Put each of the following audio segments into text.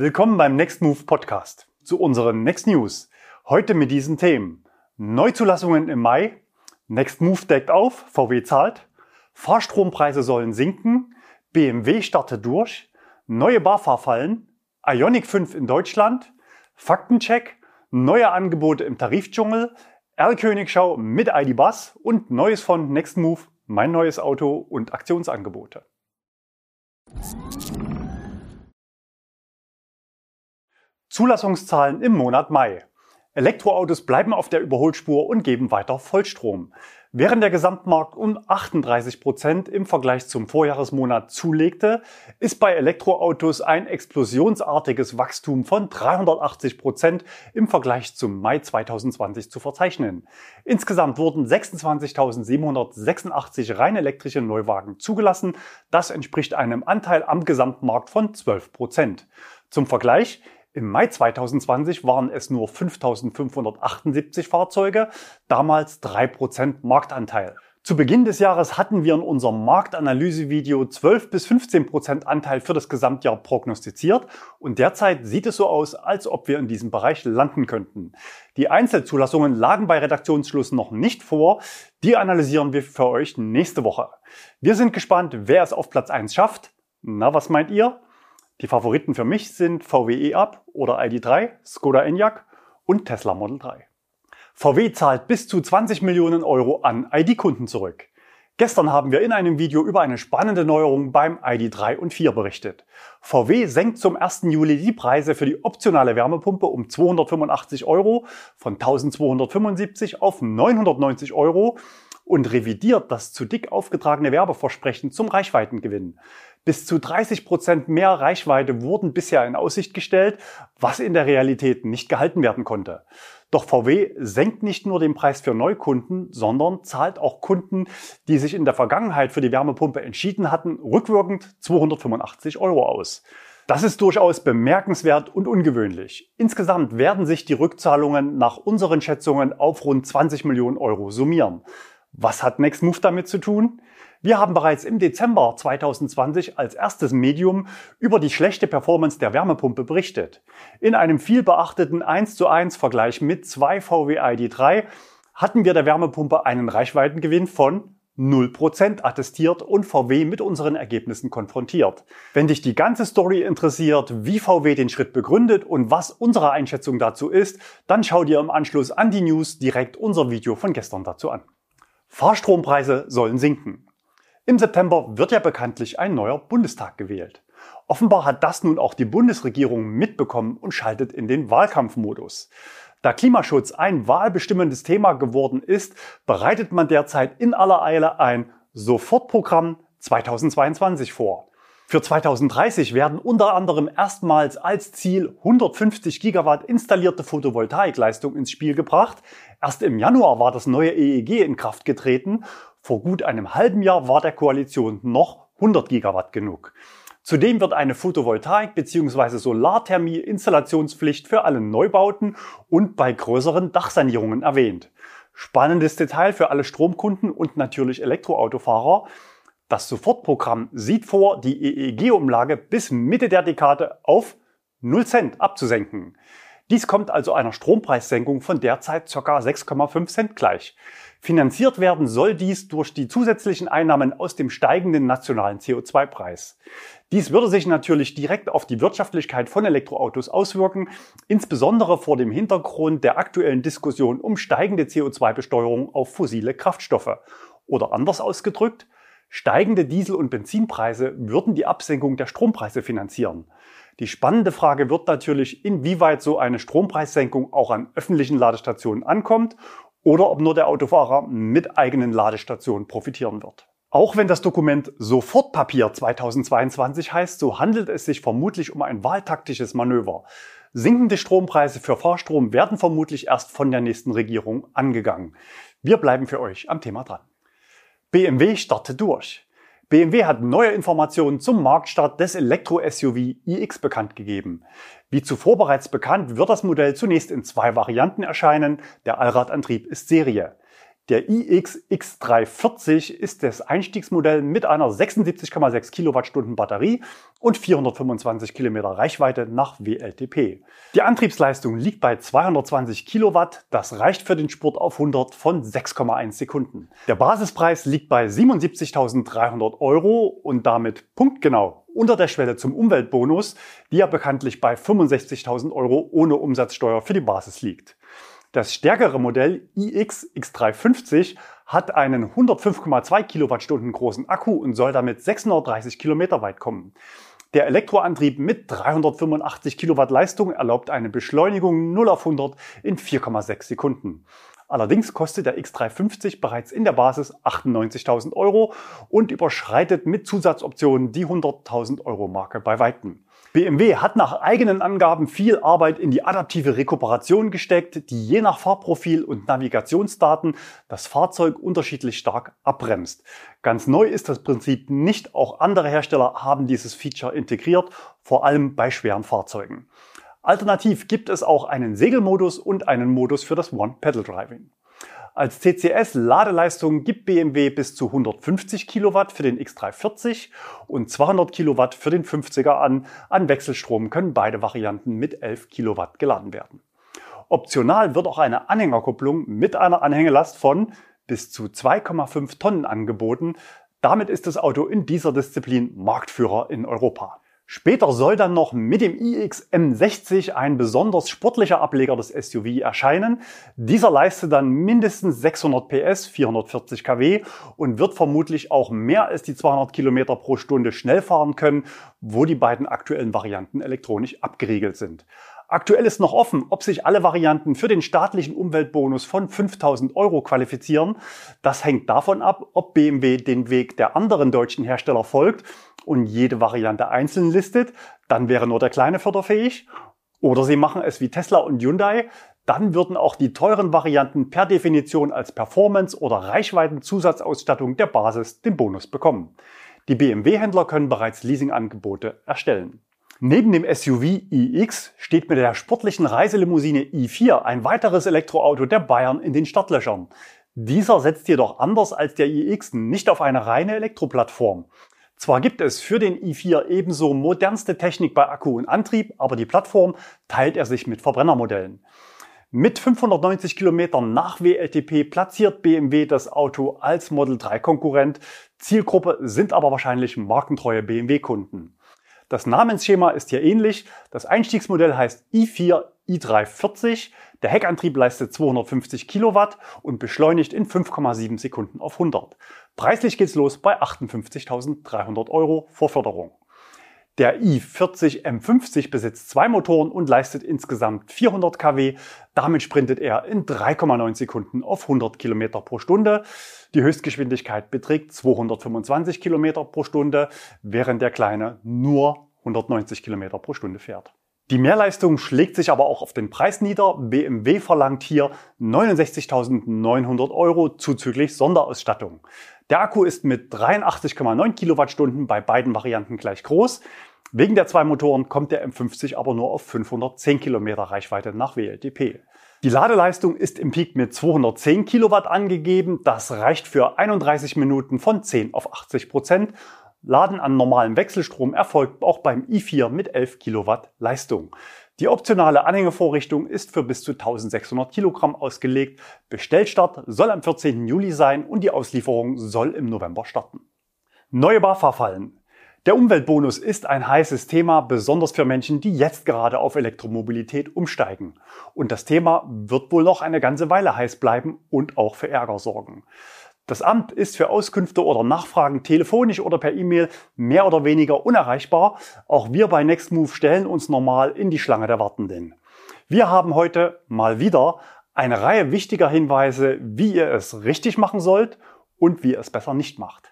Willkommen beim Next Move Podcast. Zu unseren Next News. Heute mit diesen Themen. Neuzulassungen im Mai. Next Move deckt auf. VW zahlt. Fahrstrompreise sollen sinken. BMW startet durch. Neue BAFA-Fallen. Ionic 5 in Deutschland. Faktencheck. Neue Angebote im Tarifdschungel. R-Königschau mit ID Bus und Neues von Next Move, mein neues Auto und Aktionsangebote. Zulassungszahlen im Monat Mai. Elektroautos bleiben auf der Überholspur und geben weiter Vollstrom. Während der Gesamtmarkt um 38 Prozent im Vergleich zum Vorjahresmonat zulegte, ist bei Elektroautos ein explosionsartiges Wachstum von 380 Prozent im Vergleich zum Mai 2020 zu verzeichnen. Insgesamt wurden 26.786 rein elektrische Neuwagen zugelassen. Das entspricht einem Anteil am Gesamtmarkt von 12 Prozent. Zum Vergleich, im Mai 2020 waren es nur 5.578 Fahrzeuge, damals 3% Marktanteil. Zu Beginn des Jahres hatten wir in unserem Marktanalysevideo 12 bis 15% Anteil für das Gesamtjahr prognostiziert und derzeit sieht es so aus, als ob wir in diesem Bereich landen könnten. Die Einzelzulassungen lagen bei Redaktionsschluss noch nicht vor, die analysieren wir für euch nächste Woche. Wir sind gespannt, wer es auf Platz 1 schafft. Na, was meint ihr? Die Favoriten für mich sind VW E-Up oder ID3, Skoda Enyaq und Tesla Model 3. VW zahlt bis zu 20 Millionen Euro an ID-Kunden zurück. Gestern haben wir in einem Video über eine spannende Neuerung beim ID3 und 4 berichtet. VW senkt zum 1. Juli die Preise für die optionale Wärmepumpe um 285 Euro von 1275 auf 990 Euro und revidiert das zu dick aufgetragene Werbeversprechen zum Reichweitengewinn. Bis zu 30 Prozent mehr Reichweite wurden bisher in Aussicht gestellt, was in der Realität nicht gehalten werden konnte. Doch VW senkt nicht nur den Preis für Neukunden, sondern zahlt auch Kunden, die sich in der Vergangenheit für die Wärmepumpe entschieden hatten, rückwirkend 285 Euro aus. Das ist durchaus bemerkenswert und ungewöhnlich. Insgesamt werden sich die Rückzahlungen nach unseren Schätzungen auf rund 20 Millionen Euro summieren. Was hat Nextmove damit zu tun? Wir haben bereits im Dezember 2020 als erstes Medium über die schlechte Performance der Wärmepumpe berichtet. In einem viel beachteten 1 zu 1 Vergleich mit zwei VW ID3 hatten wir der Wärmepumpe einen Reichweitengewinn von 0% attestiert und VW mit unseren Ergebnissen konfrontiert. Wenn dich die ganze Story interessiert, wie VW den Schritt begründet und was unsere Einschätzung dazu ist, dann schau dir im Anschluss an die News direkt unser Video von gestern dazu an. Fahrstrompreise sollen sinken. Im September wird ja bekanntlich ein neuer Bundestag gewählt. Offenbar hat das nun auch die Bundesregierung mitbekommen und schaltet in den Wahlkampfmodus. Da Klimaschutz ein wahlbestimmendes Thema geworden ist, bereitet man derzeit in aller Eile ein Sofortprogramm 2022 vor. Für 2030 werden unter anderem erstmals als Ziel 150 Gigawatt installierte Photovoltaikleistung ins Spiel gebracht. Erst im Januar war das neue EEG in Kraft getreten. Vor gut einem halben Jahr war der Koalition noch 100 Gigawatt genug. Zudem wird eine Photovoltaik- bzw. Solarthermie-Installationspflicht für alle Neubauten und bei größeren Dachsanierungen erwähnt. Spannendes Detail für alle Stromkunden und natürlich Elektroautofahrer. Das Sofortprogramm sieht vor, die EEG-Umlage bis Mitte der Dekade auf 0 Cent abzusenken. Dies kommt also einer Strompreissenkung von derzeit ca. 6,5 Cent gleich. Finanziert werden soll dies durch die zusätzlichen Einnahmen aus dem steigenden nationalen CO2-Preis. Dies würde sich natürlich direkt auf die Wirtschaftlichkeit von Elektroautos auswirken, insbesondere vor dem Hintergrund der aktuellen Diskussion um steigende CO2-Besteuerung auf fossile Kraftstoffe. Oder anders ausgedrückt, Steigende Diesel- und Benzinpreise würden die Absenkung der Strompreise finanzieren. Die spannende Frage wird natürlich, inwieweit so eine Strompreissenkung auch an öffentlichen Ladestationen ankommt oder ob nur der Autofahrer mit eigenen Ladestationen profitieren wird. Auch wenn das Dokument Sofortpapier 2022 heißt, so handelt es sich vermutlich um ein wahltaktisches Manöver. Sinkende Strompreise für Fahrstrom werden vermutlich erst von der nächsten Regierung angegangen. Wir bleiben für euch am Thema dran. BMW startet durch. BMW hat neue Informationen zum Marktstart des Elektro-SUV iX bekannt gegeben. Wie zuvor bereits bekannt, wird das Modell zunächst in zwei Varianten erscheinen. Der Allradantrieb ist Serie. Der iX X340 ist das Einstiegsmodell mit einer 76,6 Kilowattstunden Batterie und 425 Kilometer Reichweite nach WLTP. Die Antriebsleistung liegt bei 220 Kilowatt. Das reicht für den Spurt auf 100 von 6,1 Sekunden. Der Basispreis liegt bei 77.300 Euro und damit punktgenau unter der Schwelle zum Umweltbonus, die ja bekanntlich bei 65.000 Euro ohne Umsatzsteuer für die Basis liegt. Das stärkere Modell iX X350 hat einen 105,2 Kilowattstunden großen Akku und soll damit 630 Kilometer weit kommen. Der Elektroantrieb mit 385 Kilowatt Leistung erlaubt eine Beschleunigung 0 auf 100 in 4,6 Sekunden. Allerdings kostet der X350 bereits in der Basis 98.000 Euro und überschreitet mit Zusatzoptionen die 100.000 Euro Marke bei Weitem. BMW hat nach eigenen Angaben viel Arbeit in die adaptive Rekuperation gesteckt, die je nach Fahrprofil und Navigationsdaten das Fahrzeug unterschiedlich stark abbremst. Ganz neu ist das Prinzip nicht, auch andere Hersteller haben dieses Feature integriert, vor allem bei schweren Fahrzeugen. Alternativ gibt es auch einen Segelmodus und einen Modus für das One-Pedal-Driving. Als CCS-Ladeleistung gibt BMW bis zu 150 Kilowatt für den X340 und 200 Kilowatt für den 50er an. An Wechselstrom können beide Varianten mit 11 Kilowatt geladen werden. Optional wird auch eine Anhängerkupplung mit einer Anhängelast von bis zu 2,5 Tonnen angeboten. Damit ist das Auto in dieser Disziplin Marktführer in Europa. Später soll dann noch mit dem iX M60 ein besonders sportlicher Ableger des SUV erscheinen. Dieser leistet dann mindestens 600 PS, 440 kW und wird vermutlich auch mehr als die 200 Kilometer pro Stunde schnell fahren können, wo die beiden aktuellen Varianten elektronisch abgeriegelt sind. Aktuell ist noch offen, ob sich alle Varianten für den staatlichen Umweltbonus von 5000 Euro qualifizieren. Das hängt davon ab, ob BMW den Weg der anderen deutschen Hersteller folgt und jede Variante einzeln listet. Dann wäre nur der kleine förderfähig. Oder sie machen es wie Tesla und Hyundai. Dann würden auch die teuren Varianten per Definition als Performance- oder Reichweitenzusatzausstattung der Basis den Bonus bekommen. Die BMW-Händler können bereits Leasingangebote erstellen. Neben dem SUV iX steht mit der sportlichen Reiselimousine i4 ein weiteres Elektroauto der Bayern in den Startlöchern. Dieser setzt jedoch anders als der iX nicht auf eine reine Elektroplattform. Zwar gibt es für den i4 ebenso modernste Technik bei Akku und Antrieb, aber die Plattform teilt er sich mit Verbrennermodellen. Mit 590 Kilometern nach WLTP platziert BMW das Auto als Model 3 Konkurrent. Zielgruppe sind aber wahrscheinlich markentreue BMW-Kunden. Das Namensschema ist hier ähnlich. Das Einstiegsmodell heißt i4 i340. Der Heckantrieb leistet 250 Kilowatt und beschleunigt in 5,7 Sekunden auf 100. Preislich geht's los bei 58.300 Euro vor Förderung. Der i40 M50 besitzt zwei Motoren und leistet insgesamt 400 kW. Damit sprintet er in 3,9 Sekunden auf 100 Kilometer pro Stunde. Die Höchstgeschwindigkeit beträgt 225 Kilometer pro Stunde, während der kleine nur 190 Kilometer pro Stunde fährt. Die Mehrleistung schlägt sich aber auch auf den Preis nieder. BMW verlangt hier 69.900 Euro zuzüglich Sonderausstattung. Der Akku ist mit 83,9 Kilowattstunden bei beiden Varianten gleich groß. Wegen der zwei Motoren kommt der M50 aber nur auf 510 Kilometer Reichweite nach WLTP. Die Ladeleistung ist im Peak mit 210 Kilowatt angegeben. Das reicht für 31 Minuten von 10 auf 80 Prozent. Laden an normalem Wechselstrom erfolgt auch beim i4 mit 11 Kilowatt Leistung. Die optionale Anhängevorrichtung ist für bis zu 1600 Kilogramm ausgelegt. Bestellstart soll am 14. Juli sein und die Auslieferung soll im November starten. Neue BAFA-Fallen. Der Umweltbonus ist ein heißes Thema, besonders für Menschen, die jetzt gerade auf Elektromobilität umsteigen. Und das Thema wird wohl noch eine ganze Weile heiß bleiben und auch für Ärger sorgen. Das Amt ist für Auskünfte oder Nachfragen telefonisch oder per E-Mail mehr oder weniger unerreichbar. Auch wir bei Nextmove stellen uns normal in die Schlange der Wartenden. Wir haben heute mal wieder eine Reihe wichtiger Hinweise, wie ihr es richtig machen sollt und wie ihr es besser nicht macht.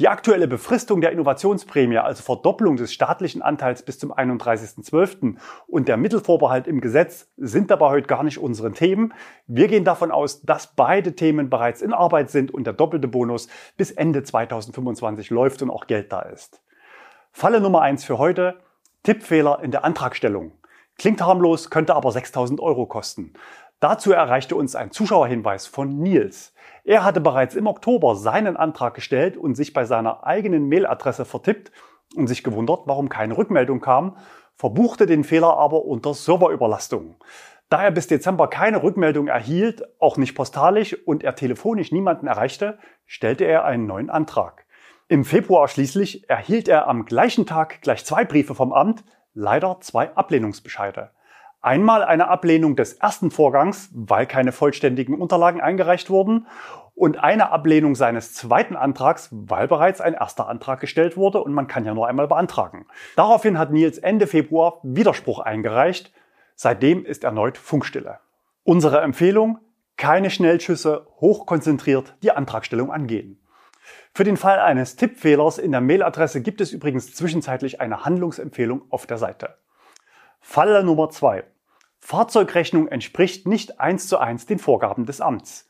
Die aktuelle Befristung der Innovationsprämie, also Verdopplung des staatlichen Anteils bis zum 31.12. und der Mittelvorbehalt im Gesetz sind dabei heute gar nicht unseren Themen. Wir gehen davon aus, dass beide Themen bereits in Arbeit sind und der doppelte Bonus bis Ende 2025 läuft und auch Geld da ist. Falle Nummer eins für heute. Tippfehler in der Antragstellung. Klingt harmlos, könnte aber 6000 Euro kosten. Dazu erreichte uns ein Zuschauerhinweis von Nils. Er hatte bereits im Oktober seinen Antrag gestellt und sich bei seiner eigenen Mailadresse vertippt und sich gewundert, warum keine Rückmeldung kam, verbuchte den Fehler aber unter Serverüberlastung. Da er bis Dezember keine Rückmeldung erhielt, auch nicht postalisch und er telefonisch niemanden erreichte, stellte er einen neuen Antrag. Im Februar schließlich erhielt er am gleichen Tag gleich zwei Briefe vom Amt, leider zwei Ablehnungsbescheide. Einmal eine Ablehnung des ersten Vorgangs, weil keine vollständigen Unterlagen eingereicht wurden, und eine Ablehnung seines zweiten Antrags, weil bereits ein erster Antrag gestellt wurde und man kann ja nur einmal beantragen. Daraufhin hat Nils Ende Februar Widerspruch eingereicht. Seitdem ist erneut Funkstille. Unsere Empfehlung, keine Schnellschüsse, hochkonzentriert die Antragstellung angehen. Für den Fall eines Tippfehlers in der Mailadresse gibt es übrigens zwischenzeitlich eine Handlungsempfehlung auf der Seite. Falle Nummer zwei: Fahrzeugrechnung entspricht nicht eins zu eins den Vorgaben des Amts.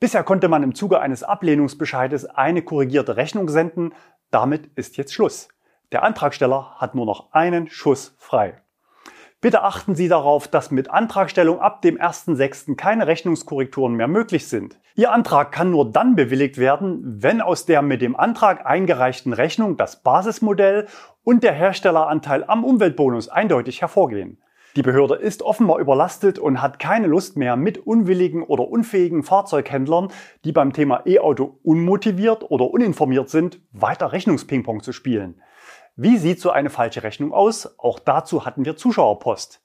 Bisher konnte man im Zuge eines Ablehnungsbescheides eine korrigierte Rechnung senden. Damit ist jetzt Schluss. Der Antragsteller hat nur noch einen Schuss frei. Bitte achten Sie darauf, dass mit Antragstellung ab dem 1.6. keine Rechnungskorrekturen mehr möglich sind. Ihr Antrag kann nur dann bewilligt werden, wenn aus der mit dem Antrag eingereichten Rechnung das Basismodell und der Herstelleranteil am Umweltbonus eindeutig hervorgehen. Die Behörde ist offenbar überlastet und hat keine Lust mehr, mit unwilligen oder unfähigen Fahrzeughändlern, die beim Thema E-Auto unmotiviert oder uninformiert sind, weiter Rechnungspingpong zu spielen. Wie sieht so eine falsche Rechnung aus? Auch dazu hatten wir Zuschauerpost.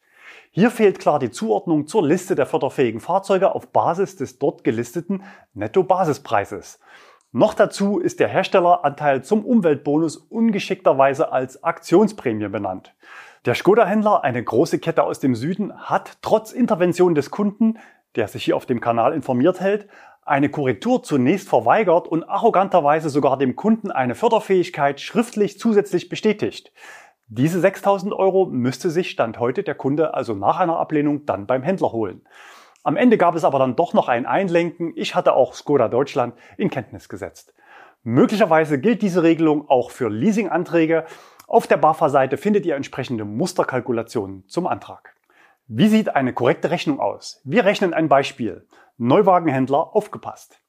Hier fehlt klar die Zuordnung zur Liste der förderfähigen Fahrzeuge auf Basis des dort gelisteten Netto-Basispreises. Noch dazu ist der Herstelleranteil zum Umweltbonus ungeschickterweise als Aktionsprämie benannt. Der Skoda-Händler, eine große Kette aus dem Süden, hat trotz Intervention des Kunden, der sich hier auf dem Kanal informiert hält, eine Korrektur zunächst verweigert und arroganterweise sogar dem Kunden eine Förderfähigkeit schriftlich zusätzlich bestätigt. Diese 6000 Euro müsste sich Stand heute der Kunde also nach einer Ablehnung dann beim Händler holen. Am Ende gab es aber dann doch noch ein Einlenken. Ich hatte auch Skoda Deutschland in Kenntnis gesetzt. Möglicherweise gilt diese Regelung auch für Leasinganträge. Auf der BAFA-Seite findet ihr entsprechende Musterkalkulationen zum Antrag. Wie sieht eine korrekte Rechnung aus? Wir rechnen ein Beispiel. Neuwagenhändler aufgepasst.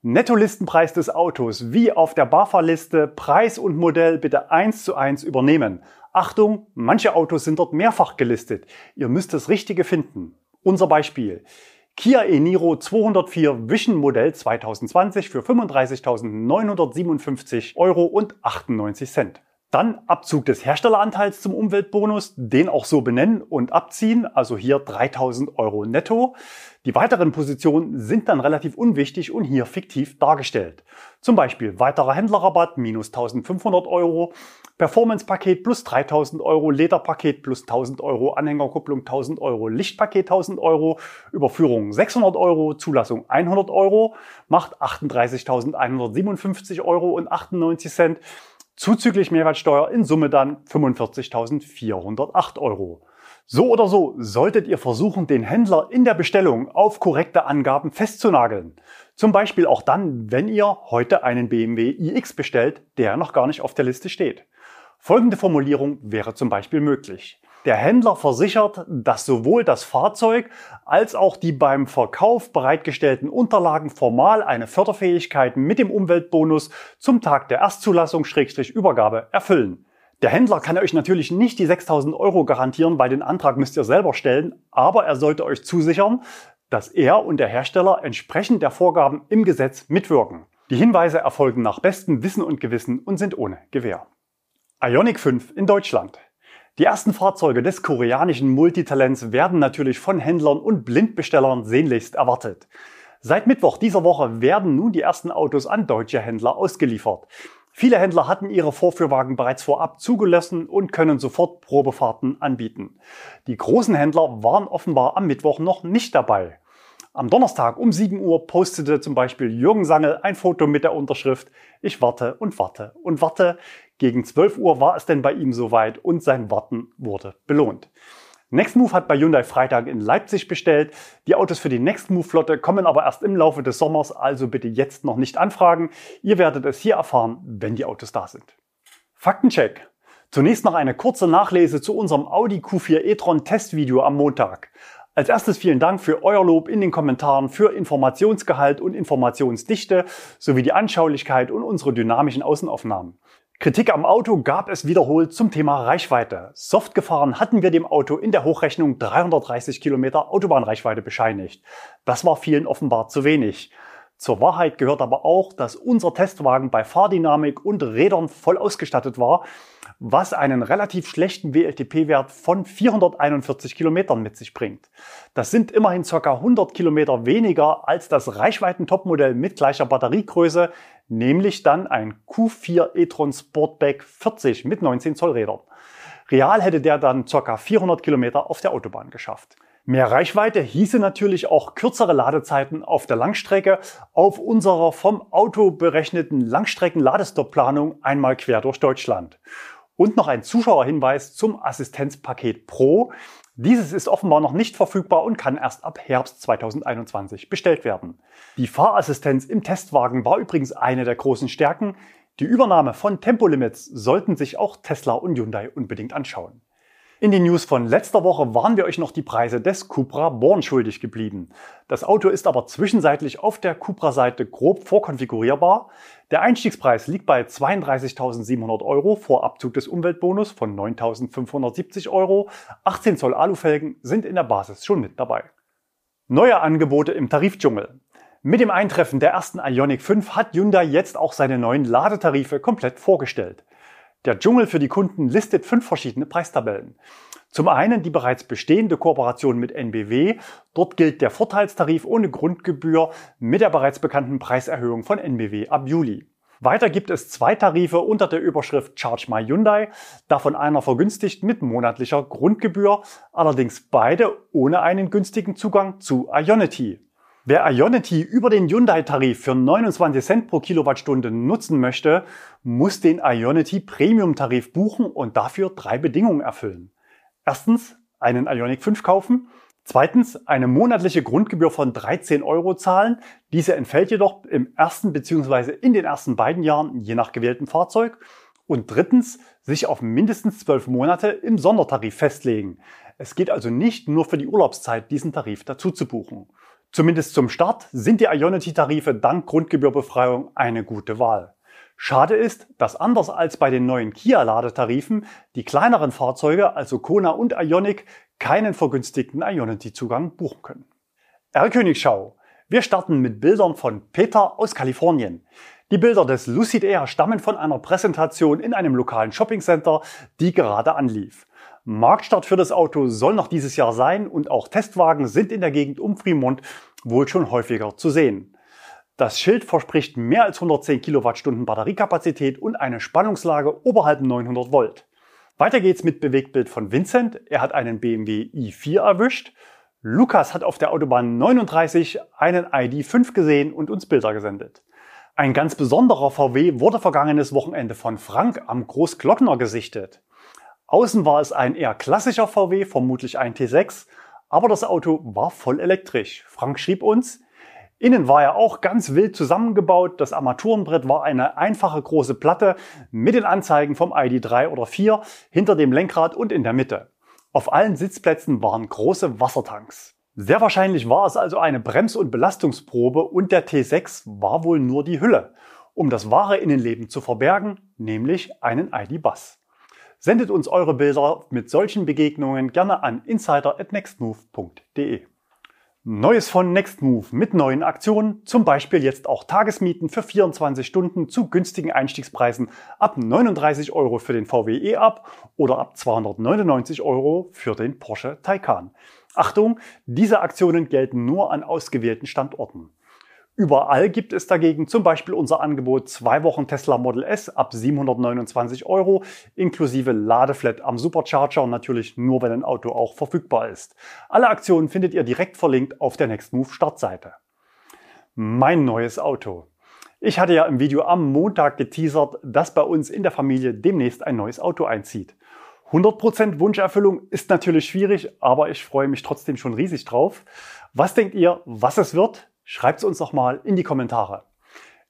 Nettolistenpreis des Autos wie auf der BAFA-Liste Preis und Modell bitte eins zu eins übernehmen. Achtung, manche Autos sind dort mehrfach gelistet. Ihr müsst das Richtige finden. Unser Beispiel. Kia e-Niro 204 Vision Modell 2020 für 35.957 Euro und 98 Cent. Dann Abzug des Herstelleranteils zum Umweltbonus, den auch so benennen und abziehen, also hier 3000 Euro netto. Die weiteren Positionen sind dann relativ unwichtig und hier fiktiv dargestellt. Zum Beispiel weiterer Händlerrabatt minus 1500 Euro, Performance-Paket plus 3000 Euro, Lederpaket plus 1000 Euro, Anhängerkupplung 1000 Euro, Lichtpaket 1000 Euro, Überführung 600 Euro, Zulassung 100 Euro, macht 38.157 Euro und 98 Cent zuzüglich Mehrwertsteuer in Summe dann 45.408 Euro. So oder so solltet ihr versuchen, den Händler in der Bestellung auf korrekte Angaben festzunageln. Zum Beispiel auch dann, wenn ihr heute einen BMW iX bestellt, der noch gar nicht auf der Liste steht. Folgende Formulierung wäre zum Beispiel möglich. Der Händler versichert, dass sowohl das Fahrzeug als auch die beim Verkauf bereitgestellten Unterlagen formal eine Förderfähigkeit mit dem Umweltbonus zum Tag der Erstzulassung-Übergabe erfüllen. Der Händler kann euch natürlich nicht die 6000 Euro garantieren, weil den Antrag müsst ihr selber stellen, aber er sollte euch zusichern, dass er und der Hersteller entsprechend der Vorgaben im Gesetz mitwirken. Die Hinweise erfolgen nach bestem Wissen und Gewissen und sind ohne Gewähr. Ionic 5 in Deutschland. Die ersten Fahrzeuge des koreanischen Multitalents werden natürlich von Händlern und Blindbestellern sehnlichst erwartet. Seit Mittwoch dieser Woche werden nun die ersten Autos an deutsche Händler ausgeliefert. Viele Händler hatten ihre Vorführwagen bereits vorab zugelassen und können sofort Probefahrten anbieten. Die großen Händler waren offenbar am Mittwoch noch nicht dabei. Am Donnerstag um 7 Uhr postete zum Beispiel Jürgen Sangel ein Foto mit der Unterschrift Ich warte und warte und warte. Gegen 12 Uhr war es denn bei ihm soweit und sein Warten wurde belohnt. Nextmove hat bei Hyundai Freitag in Leipzig bestellt. Die Autos für die Nextmove-Flotte kommen aber erst im Laufe des Sommers, also bitte jetzt noch nicht anfragen. Ihr werdet es hier erfahren, wenn die Autos da sind. Faktencheck. Zunächst noch eine kurze Nachlese zu unserem Audi Q4 e-tron Testvideo am Montag. Als erstes vielen Dank für euer Lob in den Kommentaren, für Informationsgehalt und Informationsdichte sowie die Anschaulichkeit und unsere dynamischen Außenaufnahmen. Kritik am Auto gab es wiederholt zum Thema Reichweite. Soft gefahren hatten wir dem Auto in der Hochrechnung 330 Kilometer Autobahnreichweite bescheinigt. Das war vielen offenbar zu wenig. Zur Wahrheit gehört aber auch, dass unser Testwagen bei Fahrdynamik und Rädern voll ausgestattet war, was einen relativ schlechten WLTP-Wert von 441 Kilometern mit sich bringt. Das sind immerhin ca. 100 Kilometer weniger als das Reichweiten-Topmodell mit gleicher Batteriegröße, nämlich dann ein Q4 e-tron Sportback 40 mit 19 Zoll Rädern. Real hätte der dann ca. 400 Kilometer auf der Autobahn geschafft. Mehr Reichweite hieße natürlich auch kürzere Ladezeiten auf der Langstrecke auf unserer vom Auto berechneten Langstrecken-Ladestop-Planung einmal quer durch Deutschland. Und noch ein Zuschauerhinweis zum Assistenzpaket Pro. Dieses ist offenbar noch nicht verfügbar und kann erst ab Herbst 2021 bestellt werden. Die Fahrassistenz im Testwagen war übrigens eine der großen Stärken. Die Übernahme von Tempolimits sollten sich auch Tesla und Hyundai unbedingt anschauen. In den News von letzter Woche waren wir euch noch die Preise des Cupra Born schuldig geblieben. Das Auto ist aber zwischenzeitlich auf der Cupra-Seite grob vorkonfigurierbar. Der Einstiegspreis liegt bei 32.700 Euro vor Abzug des Umweltbonus von 9.570 Euro. 18 Zoll Alufelgen sind in der Basis schon mit dabei. Neue Angebote im Tarifdschungel. Mit dem Eintreffen der ersten Ioniq 5 hat Hyundai jetzt auch seine neuen Ladetarife komplett vorgestellt. Der Dschungel für die Kunden listet fünf verschiedene Preistabellen. Zum einen die bereits bestehende Kooperation mit NBW. Dort gilt der Vorteilstarif ohne Grundgebühr mit der bereits bekannten Preiserhöhung von NBW ab Juli. Weiter gibt es zwei Tarife unter der Überschrift Charge My Hyundai, davon einer vergünstigt mit monatlicher Grundgebühr, allerdings beide ohne einen günstigen Zugang zu Ionity. Wer Ionity über den Hyundai-Tarif für 29 Cent pro Kilowattstunde nutzen möchte, muss den Ionity Premium-Tarif buchen und dafür drei Bedingungen erfüllen. Erstens, einen Ioniq 5 kaufen. Zweitens, eine monatliche Grundgebühr von 13 Euro zahlen. Diese entfällt jedoch im ersten bzw. in den ersten beiden Jahren je nach gewähltem Fahrzeug. Und drittens, sich auf mindestens zwölf Monate im Sondertarif festlegen. Es geht also nicht nur für die Urlaubszeit, diesen Tarif dazu zu buchen. Zumindest zum Start sind die Ionity-Tarife dank Grundgebührbefreiung eine gute Wahl. Schade ist, dass anders als bei den neuen Kia-Ladetarifen die kleineren Fahrzeuge, also Kona und Ioniq, keinen vergünstigten Ionity-Zugang buchen können. R-Königschau. Wir starten mit Bildern von Peter aus Kalifornien. Die Bilder des Lucid Air stammen von einer Präsentation in einem lokalen Shoppingcenter, die gerade anlief. Marktstart für das Auto soll noch dieses Jahr sein und auch Testwagen sind in der Gegend um Fremont wohl schon häufiger zu sehen. Das Schild verspricht mehr als 110 Kilowattstunden Batteriekapazität und eine Spannungslage oberhalb 900 Volt. Weiter geht's mit Bewegtbild von Vincent. Er hat einen BMW i4 erwischt. Lukas hat auf der Autobahn 39 einen ID5 gesehen und uns Bilder gesendet. Ein ganz besonderer VW wurde vergangenes Wochenende von Frank am Großglockner gesichtet. Außen war es ein eher klassischer VW, vermutlich ein T6, aber das Auto war voll elektrisch. Frank schrieb uns, Innen war er auch ganz wild zusammengebaut. Das Armaturenbrett war eine einfache große Platte mit den Anzeigen vom ID3 oder 4 hinter dem Lenkrad und in der Mitte. Auf allen Sitzplätzen waren große Wassertanks. Sehr wahrscheinlich war es also eine Brems- und Belastungsprobe und der T6 war wohl nur die Hülle, um das wahre Innenleben zu verbergen, nämlich einen ID-Bus. Sendet uns eure Bilder mit solchen Begegnungen gerne an insider@nextmove.de. Neues von Nextmove mit neuen Aktionen, zum Beispiel jetzt auch Tagesmieten für 24 Stunden zu günstigen Einstiegspreisen ab 39 Euro für den VW E-Up oder ab 299 Euro für den Porsche Taycan. Achtung, diese Aktionen gelten nur an ausgewählten Standorten. Überall gibt es dagegen zum Beispiel unser Angebot zwei Wochen Tesla Model S ab 729 Euro inklusive Ladeflat am Supercharger natürlich nur, wenn ein Auto auch verfügbar ist. Alle Aktionen findet ihr direkt verlinkt auf der Nextmove Startseite. Mein neues Auto. Ich hatte ja im Video am Montag geteasert, dass bei uns in der Familie demnächst ein neues Auto einzieht. 100% Wunscherfüllung ist natürlich schwierig, aber ich freue mich trotzdem schon riesig drauf. Was denkt ihr, was es wird? Schreibt es uns doch mal in die Kommentare.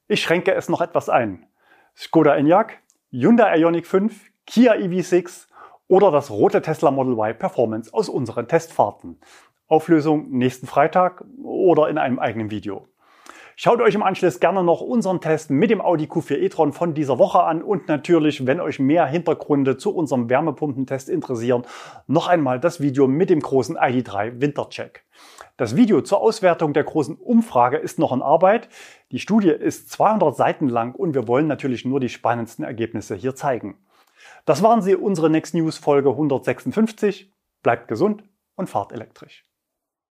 Ich schränke es noch etwas ein. Skoda Enyaq, Hyundai Ioniq 5, Kia EV6 oder das rote Tesla Model Y Performance aus unseren Testfahrten. Auflösung nächsten Freitag oder in einem eigenen Video. Schaut euch im Anschluss gerne noch unseren Test mit dem Audi Q4 e-tron von dieser Woche an und natürlich, wenn euch mehr Hintergründe zu unserem Wärmepumpentest interessieren, noch einmal das Video mit dem großen ID3 Wintercheck. Das Video zur Auswertung der großen Umfrage ist noch in Arbeit. Die Studie ist 200 Seiten lang und wir wollen natürlich nur die spannendsten Ergebnisse hier zeigen. Das waren sie, unsere Next News Folge 156. Bleibt gesund und fahrt elektrisch.